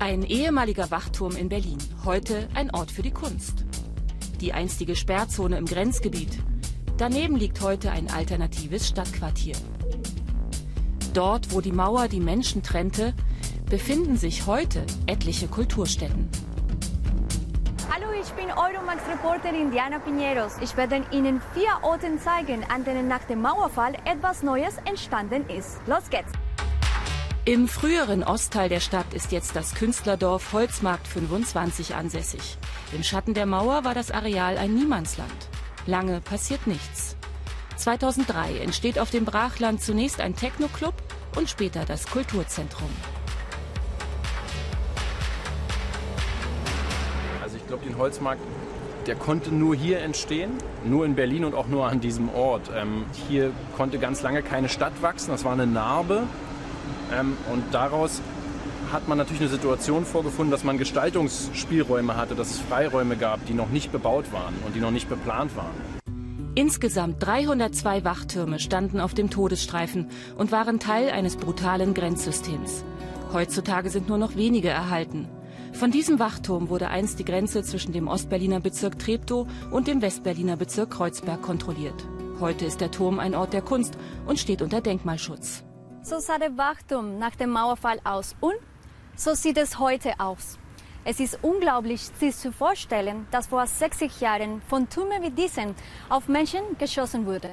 Ein ehemaliger Wachturm in Berlin, heute ein Ort für die Kunst. Die einstige Sperrzone im Grenzgebiet. Daneben liegt heute ein alternatives Stadtquartier. Dort, wo die Mauer die Menschen trennte, befinden sich heute etliche Kulturstätten. Hallo, ich bin Euromax-Reporterin Diana Piñeros. Ich werde Ihnen vier Orte zeigen, an denen nach dem Mauerfall etwas Neues entstanden ist. Los geht's! Im früheren Ostteil der Stadt ist jetzt das Künstlerdorf Holzmarkt 25 ansässig. Im Schatten der Mauer war das Areal ein Niemandsland. Lange passiert nichts. 2003 entsteht auf dem Brachland zunächst ein Techno-Club und später das Kulturzentrum. Also ich glaube, den Holzmarkt, der konnte nur hier entstehen, nur in Berlin und auch nur an diesem Ort. Ähm, hier konnte ganz lange keine Stadt wachsen, das war eine Narbe. Ähm, und daraus hat man natürlich eine Situation vorgefunden, dass man Gestaltungsspielräume hatte, dass es Freiräume gab, die noch nicht bebaut waren und die noch nicht beplant waren. Insgesamt 302 Wachtürme standen auf dem Todesstreifen und waren Teil eines brutalen Grenzsystems. Heutzutage sind nur noch wenige erhalten. Von diesem Wachturm wurde einst die Grenze zwischen dem Ostberliner Bezirk Treptow und dem Westberliner Bezirk Kreuzberg kontrolliert. Heute ist der Turm ein Ort der Kunst und steht unter Denkmalschutz. So sah der Wachturm nach dem Mauerfall aus und so sieht es heute aus. Es ist unglaublich, sich zu vorstellen, dass vor 60 Jahren von Türmen wie diesen auf Menschen geschossen wurde.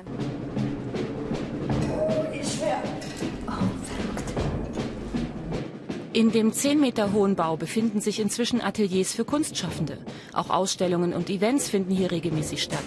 In dem 10 Meter hohen Bau befinden sich inzwischen Ateliers für Kunstschaffende. Auch Ausstellungen und Events finden hier regelmäßig statt.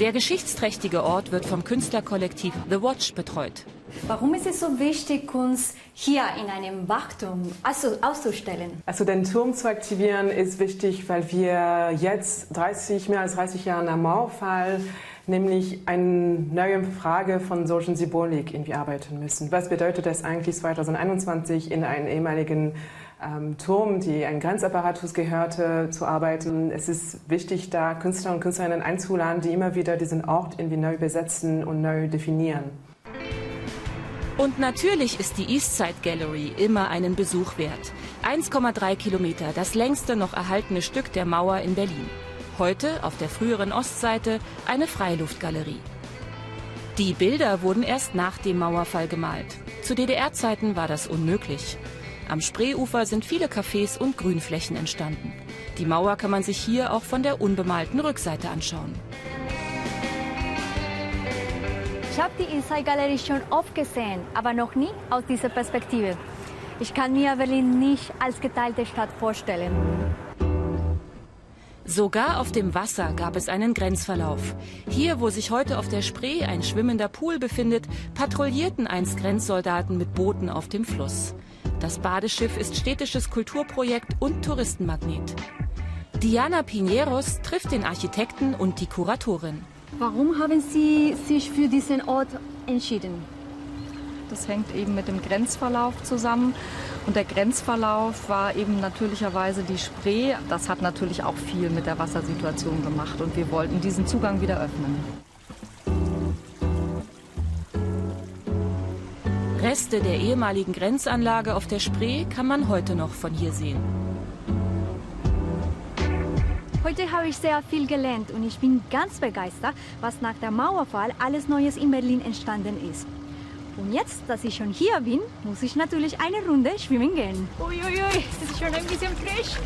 Der geschichtsträchtige Ort wird vom Künstlerkollektiv The Watch betreut. Warum ist es so wichtig, Kunst hier in einem Wachturm also auszustellen? Also den Turm zu aktivieren ist wichtig, weil wir jetzt 30, mehr als 30 Jahre nach Mauerfall nämlich eine neue Frage von solchen Symbolik irgendwie arbeiten müssen. Was bedeutet es eigentlich 2021 in einem ehemaligen ähm, Turm, die ein Grenzapparatus gehörte, zu arbeiten? Es ist wichtig, da Künstler und Künstlerinnen einzuladen, die immer wieder diesen Ort irgendwie neu besetzen und neu definieren. Und natürlich ist die Eastside Gallery immer einen Besuch wert. 1,3 Kilometer, das längste noch erhaltene Stück der Mauer in Berlin. Heute auf der früheren Ostseite eine Freiluftgalerie. Die Bilder wurden erst nach dem Mauerfall gemalt. Zu DDR-Zeiten war das unmöglich. Am Spreeufer sind viele Cafés und Grünflächen entstanden. Die Mauer kann man sich hier auch von der unbemalten Rückseite anschauen. Ich habe die Inside Galerie schon oft gesehen, aber noch nie aus dieser Perspektive. Ich kann mir Berlin nicht als geteilte Stadt vorstellen. Sogar auf dem Wasser gab es einen Grenzverlauf. Hier, wo sich heute auf der Spree ein schwimmender Pool befindet, patrouillierten einst Grenzsoldaten mit Booten auf dem Fluss. Das Badeschiff ist städtisches Kulturprojekt und Touristenmagnet. Diana Piñeros trifft den Architekten und die Kuratorin. Warum haben Sie sich für diesen Ort entschieden? Das hängt eben mit dem Grenzverlauf zusammen. Und der Grenzverlauf war eben natürlicherweise die Spree. Das hat natürlich auch viel mit der Wassersituation gemacht. Und wir wollten diesen Zugang wieder öffnen. Reste der ehemaligen Grenzanlage auf der Spree kann man heute noch von hier sehen. Heute habe ich sehr viel gelernt und ich bin ganz begeistert, was nach dem Mauerfall alles Neues in Berlin entstanden ist. Und jetzt, dass ich schon hier bin, muss ich natürlich eine Runde schwimmen gehen. Uiuiui, das ist schon ein bisschen frisch.